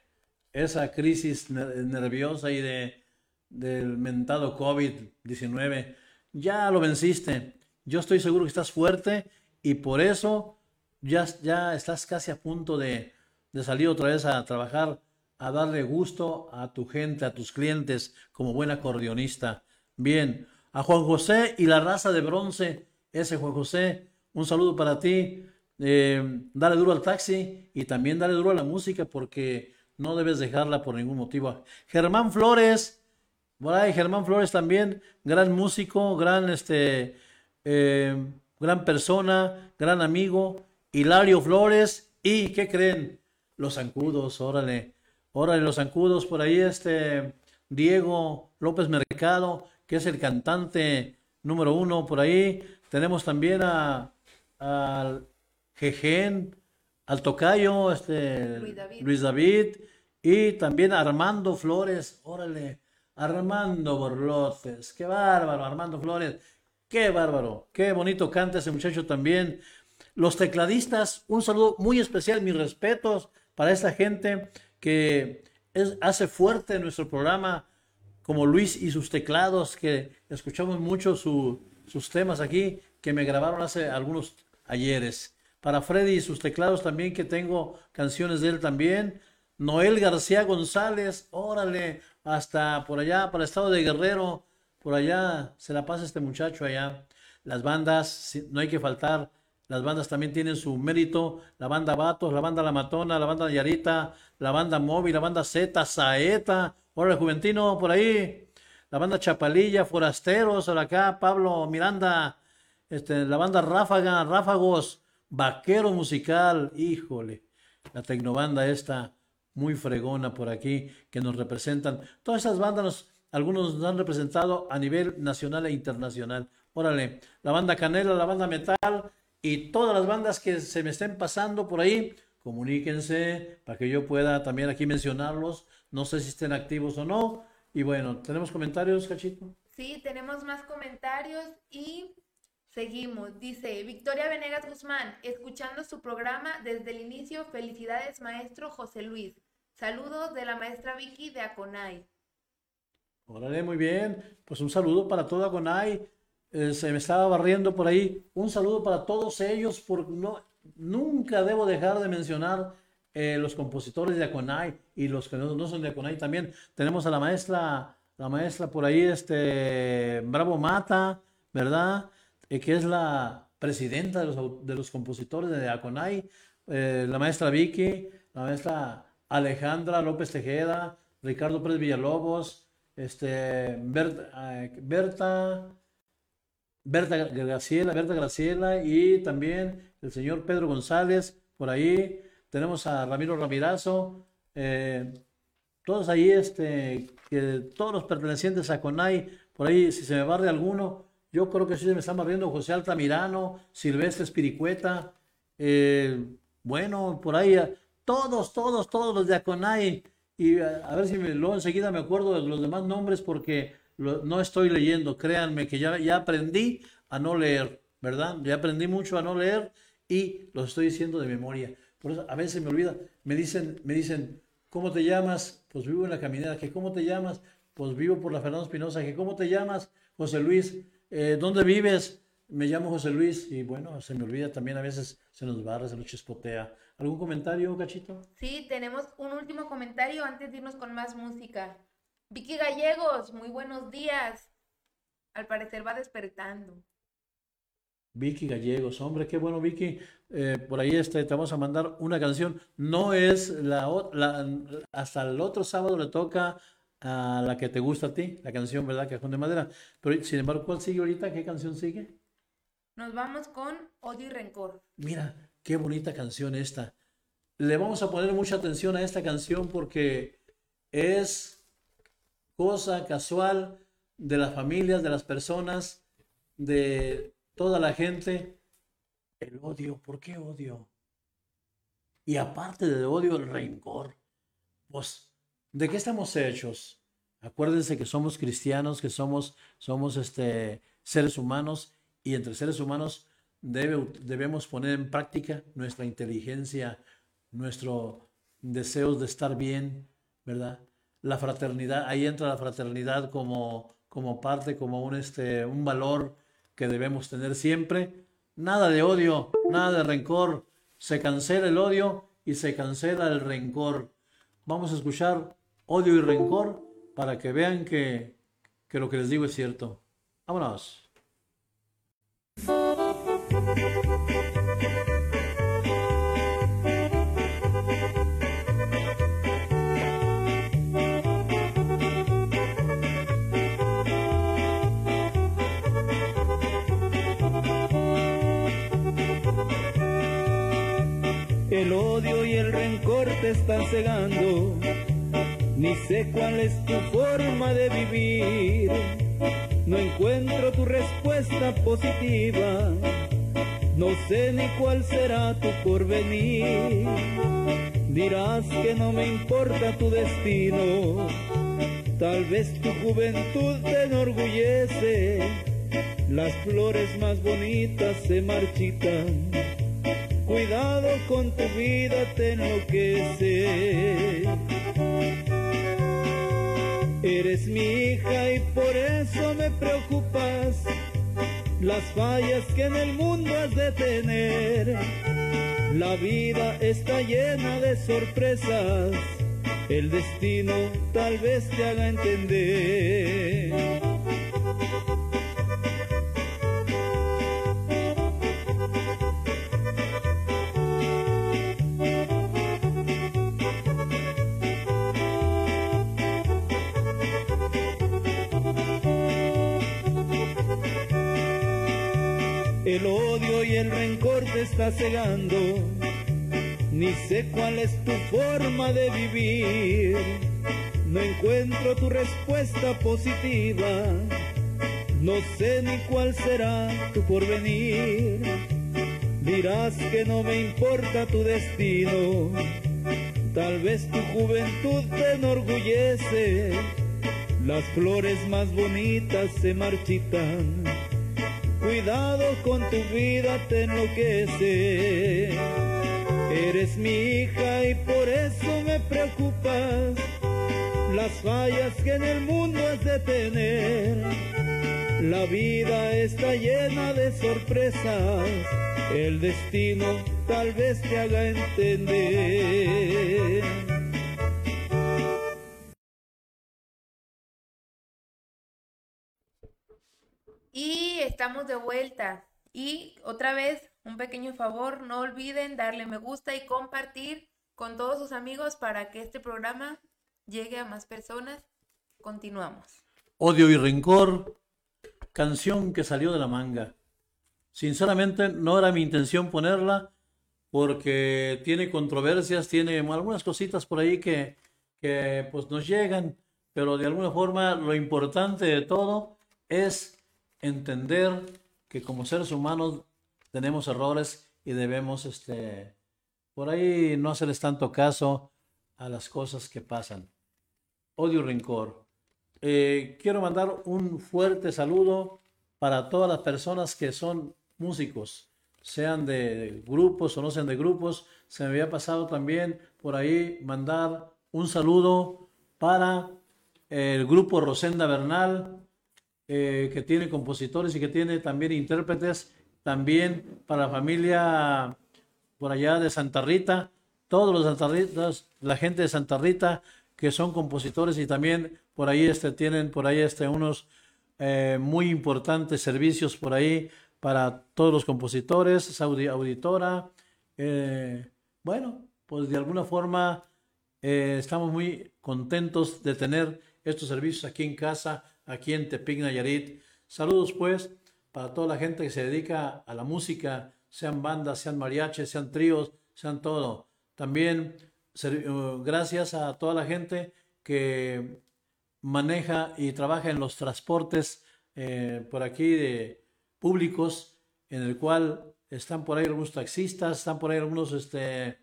S1: esa crisis ner- nerviosa y de, del mentado COVID-19. Ya lo venciste. Yo estoy seguro que estás fuerte y por eso ya, ya estás casi a punto de, de salir otra vez a trabajar, a darle gusto a tu gente, a tus clientes, como buen acordeonista. Bien, a Juan José y la raza de bronce, ese Juan José, un saludo para ti. Eh, dale duro al taxi y también dale duro a la música porque no debes dejarla por ningún motivo. Germán Flores, por ahí Germán Flores también, gran músico, gran este, eh, gran persona, gran amigo. Hilario Flores y ¿qué creen? Los zancudos, órale, órale, los zancudos por ahí este Diego López Mercado, que es el cantante número uno por ahí. Tenemos también a al Jejen, al Tocayo, este
S3: Luis David.
S1: Luis David, y también Armando Flores, órale, Armando Borlotes, qué bárbaro, Armando Flores, qué bárbaro, qué bonito canta ese muchacho también. Los tecladistas, un saludo muy especial, mis respetos para esta gente que hace fuerte nuestro programa, como Luis y sus teclados, que escuchamos mucho su- sus temas aquí, que me grabaron hace algunos ayeres. Para Freddy y sus teclados también, que tengo canciones de él también. Noel García González, órale, hasta por allá, para el estado de Guerrero, por allá se la pasa este muchacho allá. Las bandas, no hay que faltar, las bandas también tienen su mérito. La banda Vatos, la banda La Matona, la banda Yarita, la banda Móvil, la banda Z, Saeta, órale, Juventino, por ahí. La banda Chapalilla, Forasteros, por acá, Pablo Miranda, este, la banda Ráfaga, Ráfagos, Vaquero Musical, híjole, la tecnobanda esta muy fregona por aquí que nos representan. Todas esas bandas, nos- algunos nos han representado a nivel nacional e internacional. Órale, la banda Canela, la banda Metal y todas las bandas que se me estén pasando por ahí, comuníquense para que yo pueda también aquí mencionarlos. No sé si estén activos o no. Y bueno, ¿tenemos comentarios, Cachito?
S3: Sí, tenemos más comentarios y seguimos. Dice Victoria Venegas Guzmán, escuchando su programa desde el inicio. Felicidades, maestro José Luis. Saludos de la maestra Vicky de Aconay.
S1: Órale, muy bien. Pues un saludo para toda Conay. Eh, se me estaba barriendo por ahí. Un saludo para todos ellos, porque no, nunca debo dejar de mencionar eh, los compositores de Aconay y los que no, son de Aconay también. Tenemos a la maestra, la maestra por ahí, este Bravo Mata, ¿verdad? Eh, que es la presidenta de los, de los compositores de Aconay. La maestra Vicky, la maestra Alejandra López Tejeda, Ricardo Pérez Villalobos, este, Berta, eh, Berta, Berta Graciela, Berta Graciela y también el señor Pedro González, por ahí. Tenemos a Ramiro Ramirazo, eh, todos ahí, este, que todos los pertenecientes a CONAI, por ahí, si se me barre alguno, yo creo que sí se me están barriendo José Altamirano, Silvestre Espiricueta, eh, bueno, por ahí, todos, todos, todos los de Aconay, y a, ver si me, luego enseguida me acuerdo de los demás nombres porque lo- no estoy leyendo, créanme que ya, ya aprendí a no leer, ¿verdad? Ya aprendí mucho a no leer y los estoy diciendo de memoria. Por eso a veces me olvida, me dicen, me dicen, ¿cómo te llamas? Pues vivo en la caminera, que ¿cómo te llamas? Pues vivo por la Fernando Espinosa, que ¿cómo te llamas? José Luis, "Eh, ¿dónde vives? Me llamo José Luis y bueno, se me olvida también a veces, se nos barra, se nos chispotea. ¿Algún comentario, Cachito?
S3: Sí, tenemos un último comentario antes de irnos con más música. Vicky Gallegos, muy buenos días. Al parecer va despertando.
S1: Vicky Gallegos, hombre, qué bueno, Vicky. Eh, por ahí este, te vamos a mandar una canción. No es la, la- hasta el otro sábado le toca a la que te gusta a ti, la canción, ¿verdad? Cajón de madera. Pero sin embargo, ¿cuál sigue ahorita? ¿Qué canción sigue?
S3: Nos vamos con Odio y Rencor.
S1: Mira, qué bonita canción esta. Le vamos a poner mucha atención a esta canción porque es cosa casual de las familias, de las personas, de toda la gente. El odio, ¿por qué odio? Y aparte de odio, el rencor. Pues, ¿de qué estamos hechos? Acuérdense que somos cristianos, que somos, somos este, seres humanos y entre seres humanos debe- debemos poner en práctica nuestra inteligencia, nuestro deseos de estar bien, ¿verdad? La fraternidad, ahí entra la fraternidad como, como parte, como un, este, un valor que debemos tener siempre. Nada de odio, nada de rencor. Se cancela el odio y se cancela el rencor. Vamos a escuchar odio y rencor para que vean que, que lo que les digo es cierto. Vámonos.
S2: El odio y el rencor te están cegando. ni sé cuál es tu forma de vivir. No encuentro tu respuesta positiva, no sé ni cuál será tu porvenir. Dirás que no me importa tu destino, tal vez tu juventud te enorgullece, las flores más bonitas se marchitan. Cuidado con tu vida, te enloquece. Eres mi hija y por eso me preocupas las fallas que en el mundo has de tener. La vida está llena de sorpresas, el destino tal vez te haga entender. El odio y el rencor te está cegando, ni sé cuál es tu forma de vivir. No encuentro tu respuesta positiva, no sé ni cuál será tu porvenir. Dirás que no me importa tu destino, tal vez tu juventud te enorgullece. Las flores más bonitas se marchitan Cuidado con tu vida, te enloquece. Eres mi hija y por eso me preocupas las fallas que en el mundo has de tener. La vida está llena de sorpresas, el destino tal vez te haga entender.
S3: Y estamos de vuelta. Y otra vez, un pequeño favor, no olviden darle me gusta y compartir con todos sus amigos para que este programa llegue a más personas. Continuamos.
S1: Odio y rencor, canción que salió de la manga. Sinceramente no era mi intención ponerla porque tiene controversias, tiene algunas cositas por ahí que, que pues nos llegan, pero de alguna forma lo importante de todo es entender que como seres humanos tenemos errores y debemos, este, por ahí no hacerles tanto caso a las cosas que pasan. Odio rencor. Eh, quiero mandar un fuerte saludo para todas las personas que son músicos, sean de grupos o no sean de grupos. Se me había pasado también por ahí mandar un saludo para el grupo Rosenda Bernal, eh, que tiene compositores y que tiene también intérpretes, también para la familia por allá de Santa Rita, todos los Santa Ritas, la gente de Santa Rita que son compositores y también por ahí este, tienen por ahí este, unos eh, muy importantes servicios por ahí para todos los compositores, Auditora. Eh, bueno, pues de alguna forma estamos muy contentos de tener estos servicios aquí en casa aquí en Tepic, Nayarit. Saludos pues para toda la gente que se dedica a la música, sean bandas, sean mariachis, sean tríos, sean todo. También uh, gracias a toda la gente que maneja y trabaja en los transportes eh, por aquí de públicos, en el cual están por ahí algunos taxistas, están por ahí algunos este,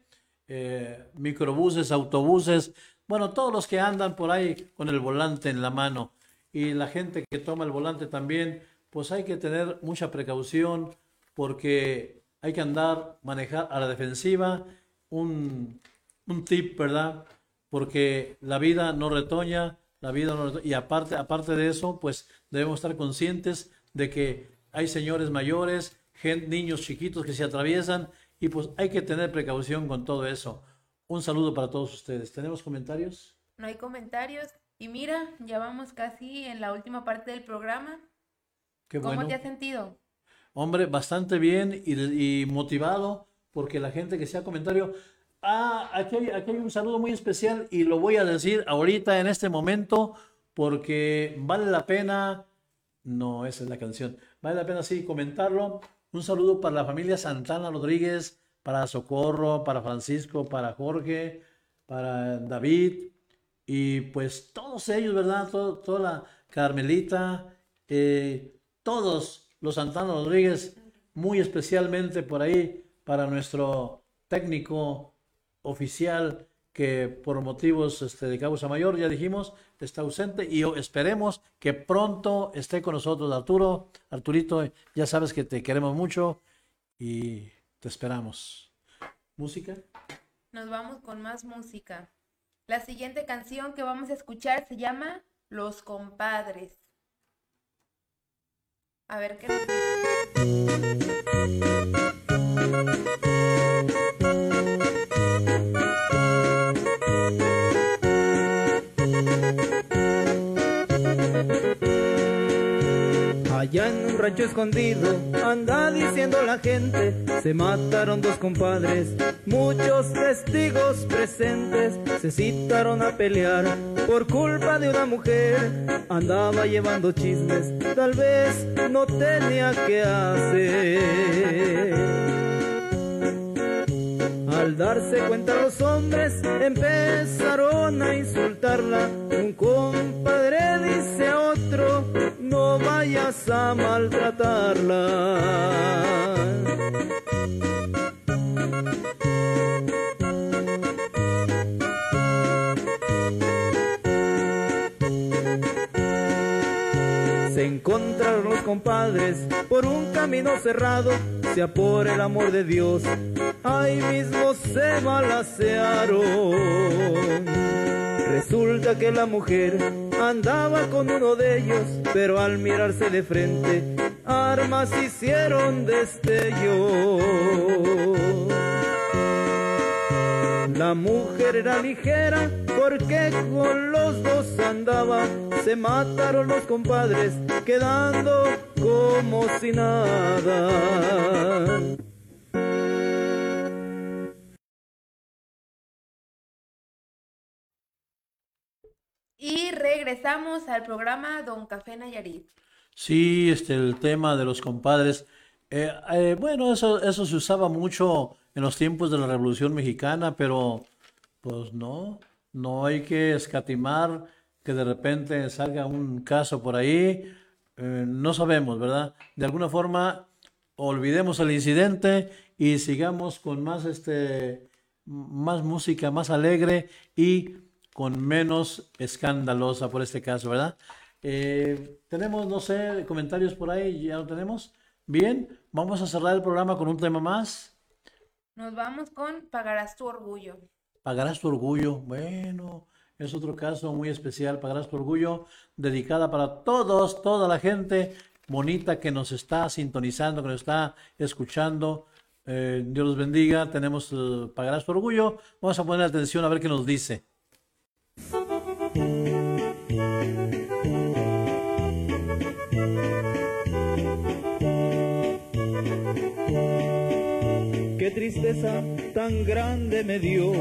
S1: eh, microbuses, autobuses, bueno, todos los que andan por ahí con el volante en la mano y la gente que toma el volante también, pues hay que tener mucha precaución porque hay que andar, manejar a la defensiva, un, un tip, ¿verdad? Porque la vida no retoña, la vida y aparte, aparte de eso, pues debemos estar conscientes de que hay señores mayores, niños chiquitos que se atraviesan y pues hay que tener precaución con todo eso. Un saludo para todos ustedes. ¿Tenemos comentarios?
S3: No hay comentarios. Y mira, ya vamos casi en la última parte del programa. ¿Cómo te has sentido?
S1: Hombre, bastante bien y, motivado porque la gente que sea comentario, ah, aquí hay, aquí hay un saludo muy especial y lo voy a decir ahorita en este momento porque vale la pena, no, esa es la canción, vale la pena sí comentarlo. Un saludo para la familia Santana Rodríguez, para Socorro, para Francisco, para Jorge, para David, y pues todos ellos, ¿verdad? Todo- toda la Carmelita, eh, todos los Santana Rodríguez, muy especialmente por ahí para nuestro técnico oficial que por motivos este, de causa mayor, ya dijimos, está ausente y esperemos que pronto esté con nosotros Arturo. Arturito, ya sabes que te queremos mucho y te esperamos. ¿Música?
S3: Nos vamos con más música. La siguiente canción que vamos a escuchar se llama Los Compadres. A ver qué nos dice.
S2: Rancho escondido anda diciendo la gente, se mataron dos compadres, muchos testigos presentes se citaron a pelear por culpa de una mujer, andaba llevando chismes, tal vez no tenía que hacer. Al darse cuenta los hombres empezaron a insultarla. Un compadre dice a otro, no vayas a maltratarla. Encontraron los compadres por un camino cerrado, sea por el amor de Dios, ahí mismo se balacearon. Resulta que la mujer andaba con uno de ellos, pero al mirarse de frente, armas hicieron destello. La mujer era ligera porque con los dos andaba. Se mataron los compadres quedando como si nada.
S3: Y regresamos al programa Don Café Nayarit.
S1: Sí, este, el tema de los compadres. Eh, eh, bueno, eso, eso se usaba mucho en los tiempos de la Revolución Mexicana, pero pues no, no hay que escatimar que de repente salga un caso por ahí. Eh, no sabemos, ¿verdad? De alguna forma, olvidemos el incidente y sigamos con más, este, más música, más alegre y con menos escandalosa por este caso, ¿verdad? Eh, tenemos, no sé, comentarios por ahí, ya lo tenemos. Bien, vamos a cerrar el programa con un tema más.
S3: Nos vamos con Pagarás tu orgullo.
S1: Pagarás tu orgullo. Bueno, es otro caso muy especial. Pagarás tu orgullo, dedicada para todos, toda la gente bonita que nos está sintonizando, que nos está escuchando. Eh, Dios los bendiga. Tenemos eh, Pagarás tu orgullo. Vamos a poner atención a ver qué nos dice.
S2: Tan grande me dio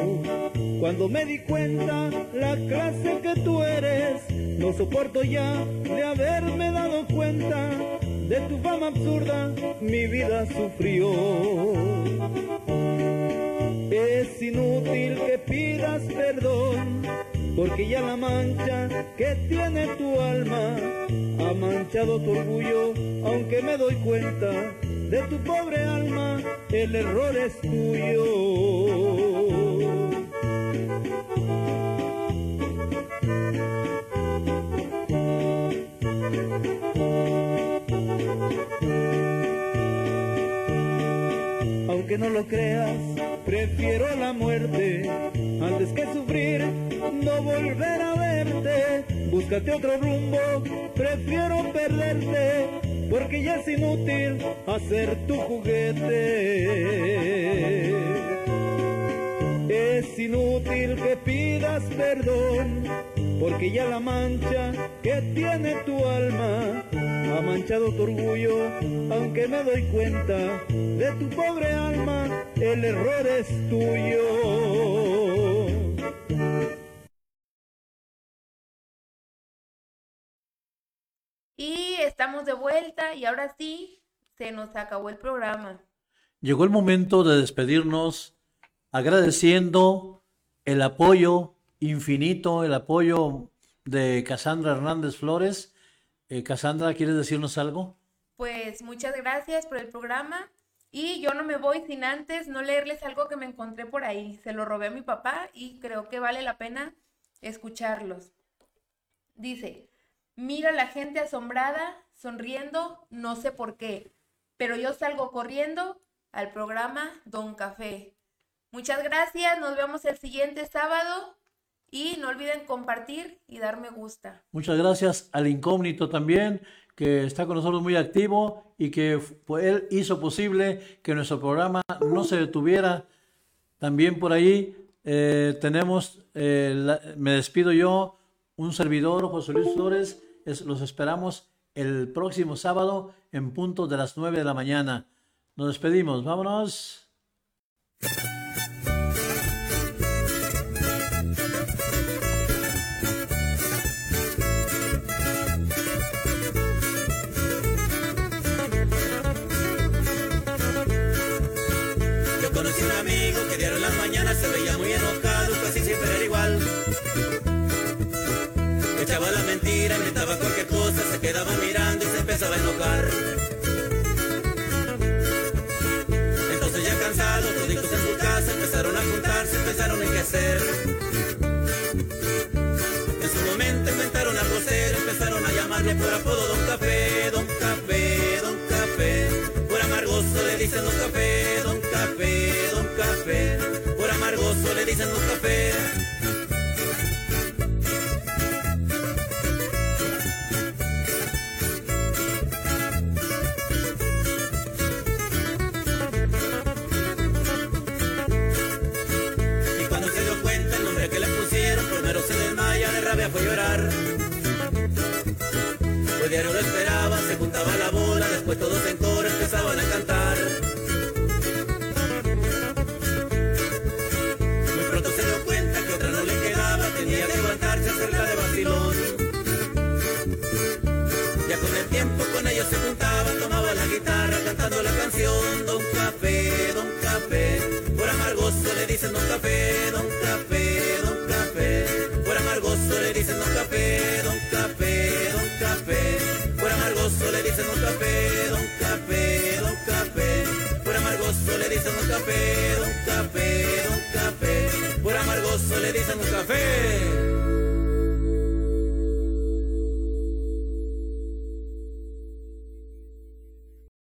S2: cuando me di cuenta la clase que tú eres. No soporto ya de haberme dado cuenta de tu fama absurda, mi vida sufrió. Es inútil que pidas perdón, porque ya la mancha que tiene tu alma ha manchado tu orgullo, aunque me doy cuenta de tu pobre alma, el error es tuyo. Aunque no lo creas, prefiero la muerte antes que sufrir, no volver a verte. Búscate otro rumbo, prefiero perderte, porque ya es inútil hacer tu juguete. Es inútil que pidas perdón, porque ya la mancha que tiene tu alma ha manchado tu orgullo, aunque me doy cuenta de tu pobre alma, el error es tuyo.
S3: Y estamos de vuelta y ahora sí, se nos acabó el programa.
S1: Llegó el momento de despedirnos agradeciendo el apoyo infinito el apoyo de Casandra Hernández Flores. Eh, Casandra, ¿quieres decirnos algo?
S3: Pues muchas gracias por el programa. Y yo no me voy sin antes no leerles algo que me encontré por ahí. Se lo robé a mi papá y creo que vale la pena escucharlos. Dice, mira a la gente asombrada, sonriendo, no sé por qué, pero yo salgo corriendo al programa Don Café. Muchas gracias, nos vemos el siguiente sábado y no olviden compartir y dar me gusta.
S1: Muchas gracias al incógnito también que está con nosotros muy activo y que él hizo posible que nuestro programa no se detuviera. También por ahí eh, tenemos, eh, me despido yo, un servidor, José Luis Flores, los esperamos el próximo sábado en punto de las 9 de la mañana. Nos despedimos, vámonos.
S5: Se quedaba mirando y se empezaba a enojar. Entonces ya cansados, toditos en su casa, empezaron a juntarse, empezaron en qué hacer. En su momento inventaron a José, empezaron a llamarle por apodo Don Café, Don Café, Don Café. Por amargoso le dicen Don Café, Don Café, Don Café amargoso le dicen los cafés. Cantando la canción Don Café, Don Café. Por amargoso le dicen Don Café, Don Café, Don Café. Por amargoso le dicen Don Café, Don Café, Don Café. Por amargoso le dicen Don Café, Don Café, Don Café. Por amargoso le dicen Don Café, Don Café, Don Café. Por amargoso le dicen Don Café.